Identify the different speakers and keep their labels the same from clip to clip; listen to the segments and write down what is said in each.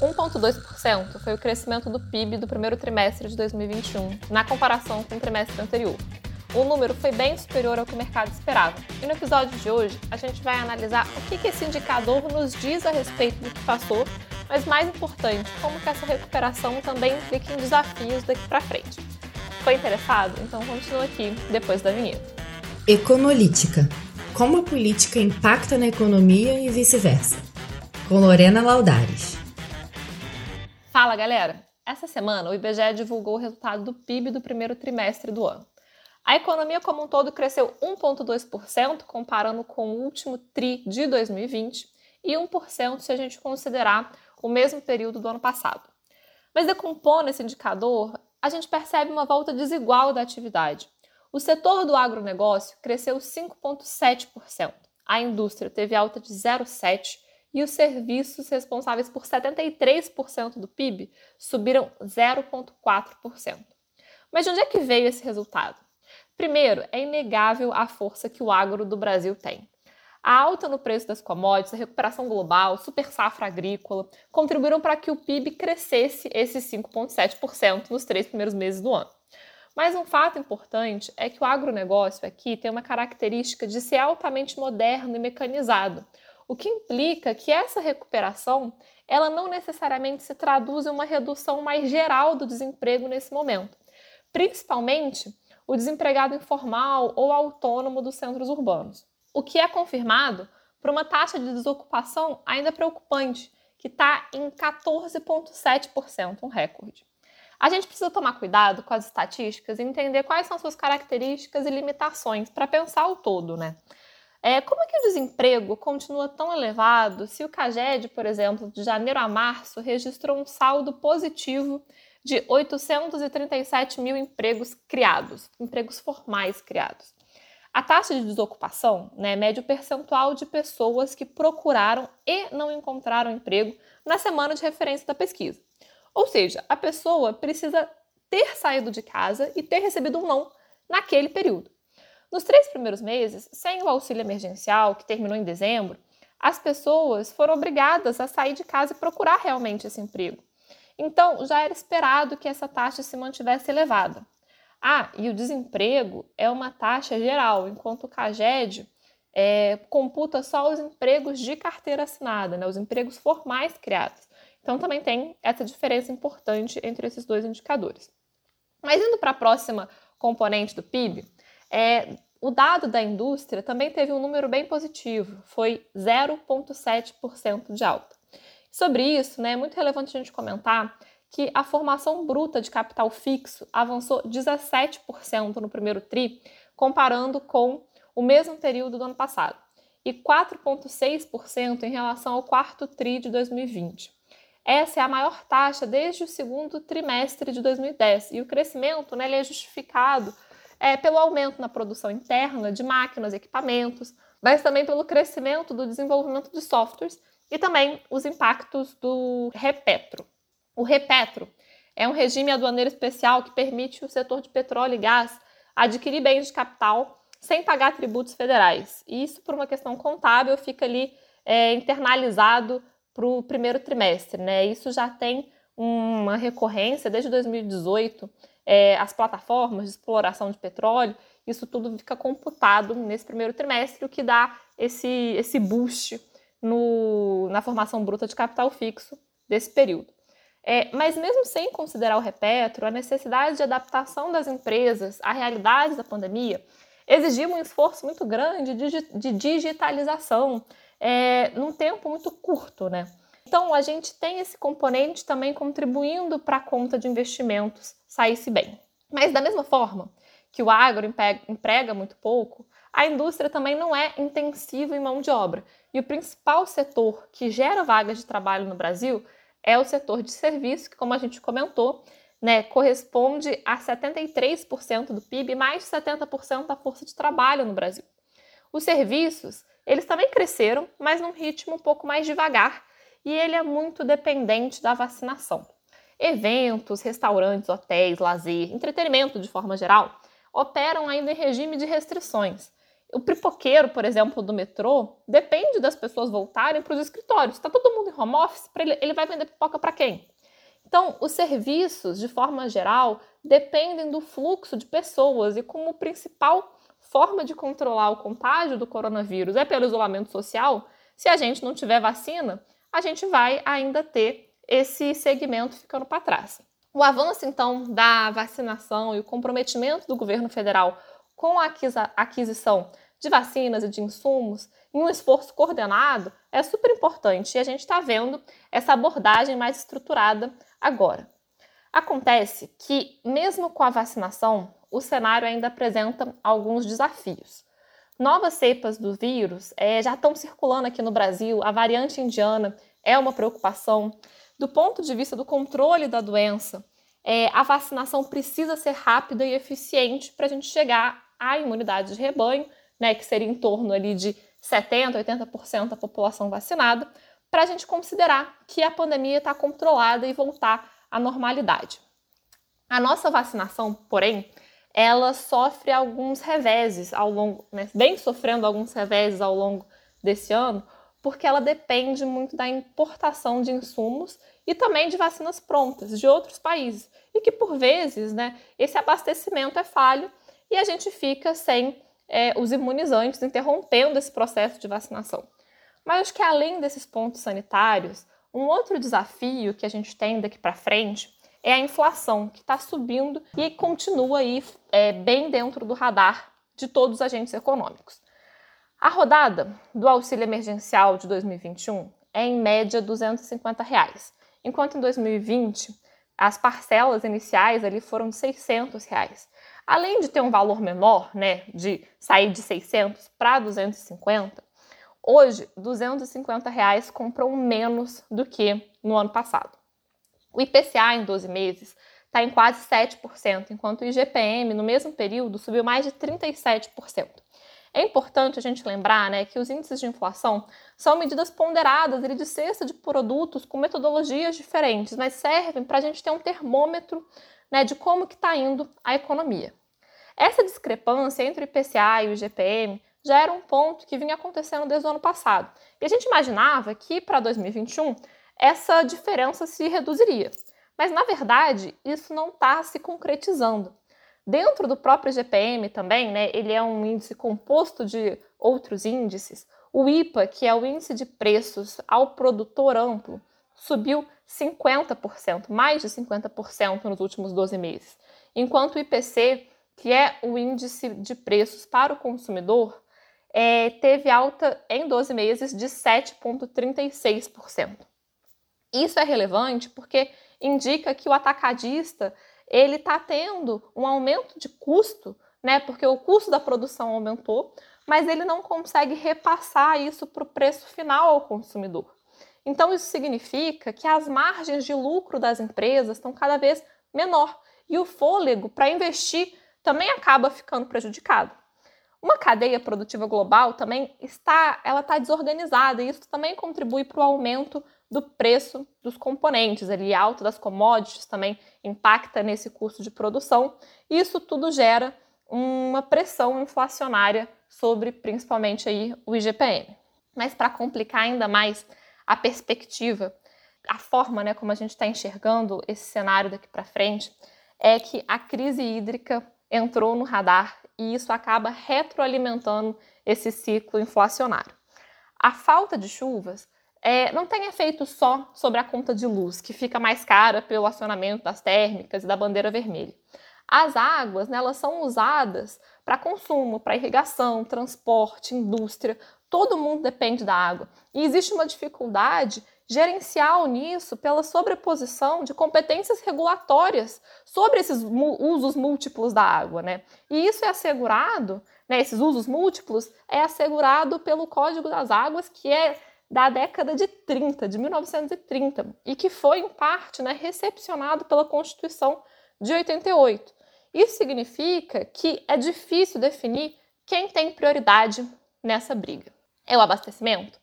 Speaker 1: 1,2% foi o crescimento do PIB do primeiro trimestre de 2021, na comparação com o trimestre anterior. O número foi bem superior ao que o mercado esperava. E no episódio de hoje, a gente vai analisar o que esse indicador nos diz a respeito do que passou, mas mais importante, como que essa recuperação também implica em desafios daqui para frente. Foi interessado? Então continua aqui depois da vinheta.
Speaker 2: Econolítica. Como a política impacta na economia e vice-versa. Com Lorena Laudares.
Speaker 1: Fala, galera! Essa semana, o IBGE divulgou o resultado do PIB do primeiro trimestre do ano. A economia como um todo cresceu 1,2%, comparando com o último TRI de 2020, e 1% se a gente considerar o mesmo período do ano passado. Mas decompondo esse indicador, a gente percebe uma volta desigual da atividade. O setor do agronegócio cresceu 5,7%, a indústria teve alta de 0,7% e os serviços responsáveis por 73% do PIB subiram 0,4%. Mas de onde é que veio esse resultado? Primeiro, é inegável a força que o agro do Brasil tem. A alta no preço das commodities, a recuperação global, super safra agrícola contribuíram para que o PIB crescesse esses 5,7% nos três primeiros meses do ano. Mas um fato importante é que o agronegócio aqui tem uma característica de ser altamente moderno e mecanizado, o que implica que essa recuperação ela não necessariamente se traduz em uma redução mais geral do desemprego nesse momento, principalmente o desempregado informal ou autônomo dos centros urbanos, o que é confirmado por uma taxa de desocupação ainda preocupante, que está em 14,7%, um recorde. A gente precisa tomar cuidado com as estatísticas e entender quais são suas características e limitações para pensar o todo, né? É, como é que o desemprego continua tão elevado se o CAGED, por exemplo, de janeiro a março, registrou um saldo positivo de 837 mil empregos criados, empregos formais criados? A taxa de desocupação né, mede o percentual de pessoas que procuraram e não encontraram emprego na semana de referência da pesquisa. Ou seja, a pessoa precisa ter saído de casa e ter recebido um não naquele período. Nos três primeiros meses, sem o auxílio emergencial, que terminou em dezembro, as pessoas foram obrigadas a sair de casa e procurar realmente esse emprego. Então, já era esperado que essa taxa se mantivesse elevada. Ah, e o desemprego é uma taxa geral, enquanto o CAGED é, computa só os empregos de carteira assinada, né, os empregos formais criados. Então, também tem essa diferença importante entre esses dois indicadores. Mas indo para a próxima componente do PIB, é, o dado da indústria também teve um número bem positivo, foi 0,7% de alta. Sobre isso, né, é muito relevante a gente comentar que a formação bruta de capital fixo avançou 17% no primeiro TRI, comparando com o mesmo período do ano passado, e 4,6% em relação ao quarto TRI de 2020. Essa é a maior taxa desde o segundo trimestre de 2010, e o crescimento né, é justificado é, pelo aumento na produção interna de máquinas e equipamentos, mas também pelo crescimento do desenvolvimento de softwares e também os impactos do Repetro. O Repetro é um regime aduaneiro especial que permite o setor de petróleo e gás adquirir bens de capital sem pagar tributos federais. E isso, por uma questão contábil, fica ali é, internalizado para o primeiro trimestre. Né? Isso já tem uma recorrência desde 2018 é, as plataformas de exploração de petróleo, isso tudo fica computado nesse primeiro trimestre, o que dá esse, esse boost no, na formação bruta de capital fixo desse período. É, mas mesmo sem considerar o repetro, a necessidade de adaptação das empresas à realidade da pandemia exigiu um esforço muito grande de, de digitalização é, num tempo muito curto, né? Então, a gente tem esse componente também contribuindo para a conta de investimentos sair-se bem. Mas, da mesma forma que o agro emprega muito pouco, a indústria também não é intensiva em mão de obra. E o principal setor que gera vagas de trabalho no Brasil é o setor de serviços, que, como a gente comentou, né, corresponde a 73% do PIB, mais de 70% da força de trabalho no Brasil. Os serviços, eles também cresceram, mas num ritmo um pouco mais devagar, e ele é muito dependente da vacinação. Eventos, restaurantes, hotéis, lazer, entretenimento de forma geral, operam ainda em regime de restrições. O pipoqueiro, por exemplo, do metrô, depende das pessoas voltarem para os escritórios. Está todo mundo em home office, ele, ele vai vender pipoca para quem? Então, os serviços, de forma geral, dependem do fluxo de pessoas e como principal forma de controlar o contágio do coronavírus é pelo isolamento social, se a gente não tiver vacina, a gente vai ainda ter esse segmento ficando para trás. O avanço, então, da vacinação e o comprometimento do governo federal com a aquisição de vacinas e de insumos em um esforço coordenado é super importante e a gente está vendo essa abordagem mais estruturada agora. Acontece que, mesmo com a vacinação, o cenário ainda apresenta alguns desafios. Novas cepas do vírus é, já estão circulando aqui no Brasil, a variante indiana é uma preocupação. Do ponto de vista do controle da doença, é, a vacinação precisa ser rápida e eficiente para a gente chegar à imunidade de rebanho, né, que seria em torno ali de 70%, 80% da população vacinada, para a gente considerar que a pandemia está controlada e voltar à normalidade. A nossa vacinação, porém, ela sofre alguns reveses ao longo, né, vem sofrendo alguns reveses ao longo desse ano, porque ela depende muito da importação de insumos e também de vacinas prontas de outros países. E que, por vezes, né, esse abastecimento é falho e a gente fica sem é, os imunizantes, interrompendo esse processo de vacinação. Mas acho que além desses pontos sanitários, um outro desafio que a gente tem daqui para frente é a inflação, que está subindo e continua aí é, bem dentro do radar de todos os agentes econômicos. A rodada do auxílio emergencial de 2021 é em média 250 reais, enquanto em 2020 as parcelas iniciais ali foram de 600 reais. Além de ter um valor menor, né, de sair de 600 para 250, hoje 250 reais compram menos do que no ano passado. O IPCA em 12 meses está em quase 7%, enquanto o IGPM no mesmo período subiu mais de 37%. É importante a gente lembrar né, que os índices de inflação são medidas ponderadas de cesta de produtos com metodologias diferentes, mas servem para a gente ter um termômetro né, de como que está indo a economia. Essa discrepância entre o IPCA e o IGPM já era um ponto que vinha acontecendo desde o ano passado. E a gente imaginava que para 2021 essa diferença se reduziria. Mas, na verdade, isso não está se concretizando. Dentro do próprio GPM também, né, ele é um índice composto de outros índices. O IPA, que é o índice de preços ao produtor amplo, subiu 50%, mais de 50% nos últimos 12 meses. Enquanto o IPC, que é o índice de preços para o consumidor, é, teve alta em 12 meses de 7,36%. Isso é relevante porque indica que o atacadista ele está tendo um aumento de custo, né? Porque o custo da produção aumentou, mas ele não consegue repassar isso para o preço final ao consumidor. Então isso significa que as margens de lucro das empresas estão cada vez menor e o fôlego para investir também acaba ficando prejudicado. Uma cadeia produtiva global também está, ela está desorganizada e isso também contribui para o aumento do preço dos componentes, ali alta das commodities também impacta nesse custo de produção. Isso tudo gera uma pressão inflacionária sobre principalmente aí o IGPM. Mas para complicar ainda mais a perspectiva, a forma né, como a gente está enxergando esse cenário daqui para frente, é que a crise hídrica entrou no radar e isso acaba retroalimentando esse ciclo inflacionário. A falta de chuvas é, não tem efeito só sobre a conta de luz, que fica mais cara pelo acionamento das térmicas e da bandeira vermelha. As águas, né, elas são usadas para consumo, para irrigação, transporte, indústria. Todo mundo depende da água. E existe uma dificuldade gerencial nisso pela sobreposição de competências regulatórias sobre esses usos múltiplos da água, né? E isso é assegurado, né, esses usos múltiplos é assegurado pelo Código das Águas, que é da década de 30, de 1930, e que foi, em parte, né, recepcionado pela Constituição de 88. Isso significa que é difícil definir quem tem prioridade nessa briga. É o abastecimento?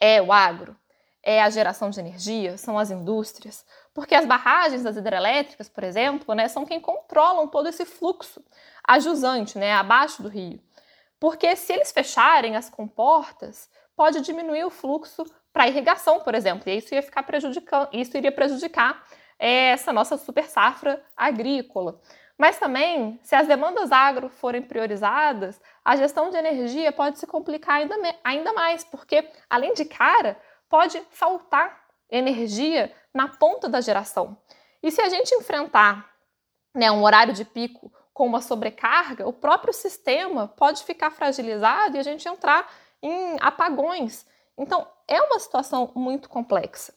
Speaker 1: É o agro? É a geração de energia? São as indústrias? Porque as barragens das hidrelétricas, por exemplo, né, são quem controlam todo esse fluxo a jusante, né, abaixo do rio. Porque se eles fecharem as comportas, pode diminuir o fluxo para irrigação, por exemplo, e isso ia ficar prejudicando, isso iria prejudicar é, essa nossa super safra agrícola. Mas também, se as demandas agro forem priorizadas, a gestão de energia pode se complicar ainda, ainda mais, porque, além de cara, pode faltar energia na ponta da geração. E se a gente enfrentar né, um horário de pico com uma sobrecarga, o próprio sistema pode ficar fragilizado e a gente entrar em apagões. Então, é uma situação muito complexa.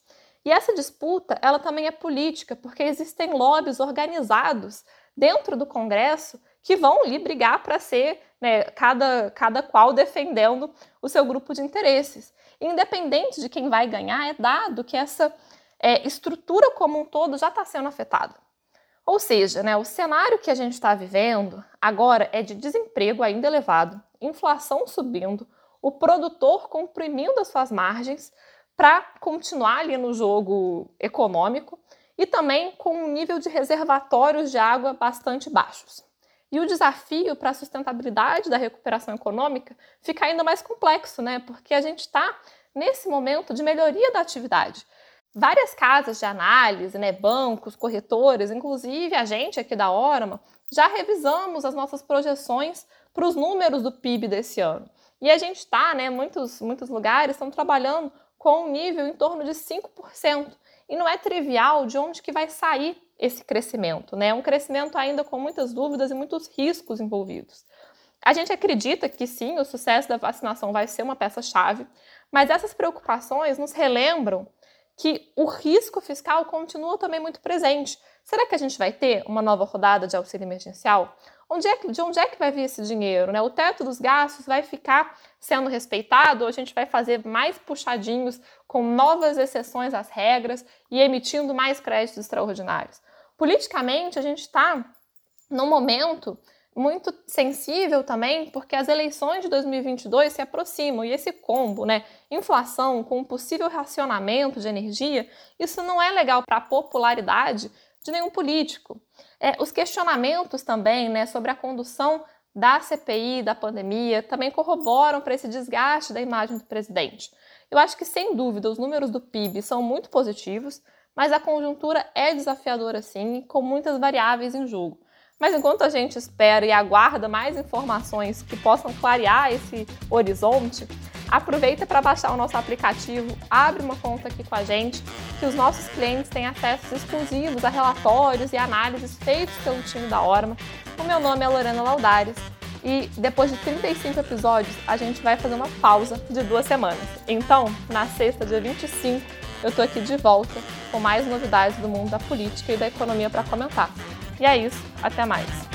Speaker 1: E essa disputa, ela também é política, porque existem lobbies organizados dentro do Congresso que vão ali brigar para ser né, cada, cada qual defendendo o seu grupo de interesses. Independente de quem vai ganhar, é dado que essa é, estrutura como um todo já está sendo afetada. Ou seja, né, o cenário que a gente está vivendo agora é de desemprego ainda elevado, inflação subindo, o produtor comprimindo as suas margens para continuar ali no jogo econômico e também com um nível de reservatórios de água bastante baixos. E o desafio para a sustentabilidade da recuperação econômica fica ainda mais complexo, né? Porque a gente está nesse momento de melhoria da atividade. Várias casas de análise, né, bancos, corretores, inclusive a gente aqui da Orma, já revisamos as nossas projeções para os números do PIB desse ano. E a gente está, né, muitos, muitos lugares estão trabalhando com um nível em torno de 5%. E não é trivial de onde que vai sair esse crescimento, né? É um crescimento ainda com muitas dúvidas e muitos riscos envolvidos. A gente acredita que sim, o sucesso da vacinação vai ser uma peça-chave, mas essas preocupações nos relembram que o risco fiscal continua também muito presente. Será que a gente vai ter uma nova rodada de auxílio emergencial? Onde é de onde é que vai vir esse dinheiro? Né? O teto dos gastos vai ficar sendo respeitado ou a gente vai fazer mais puxadinhos com novas exceções às regras e emitindo mais créditos extraordinários? Politicamente, a gente está num momento muito sensível também, porque as eleições de 2022 se aproximam e esse combo, né, inflação com um possível racionamento de energia, isso não é legal para a popularidade de nenhum político. É, os questionamentos também, né, sobre a condução da CPI, da pandemia, também corroboram para esse desgaste da imagem do presidente. Eu acho que, sem dúvida, os números do PIB são muito positivos, mas a conjuntura é desafiadora sim, com muitas variáveis em jogo. Mas enquanto a gente espera e aguarda mais informações que possam clarear esse horizonte, aproveita para baixar o nosso aplicativo, abre uma conta aqui com a gente, que os nossos clientes têm acessos exclusivos a relatórios e análises feitos pelo time da Orma. O meu nome é Lorena Laudares e depois de 35 episódios, a gente vai fazer uma pausa de duas semanas. Então, na sexta, dia 25, eu tô aqui de volta com mais novidades do mundo da política e da economia para comentar. E é isso, até mais.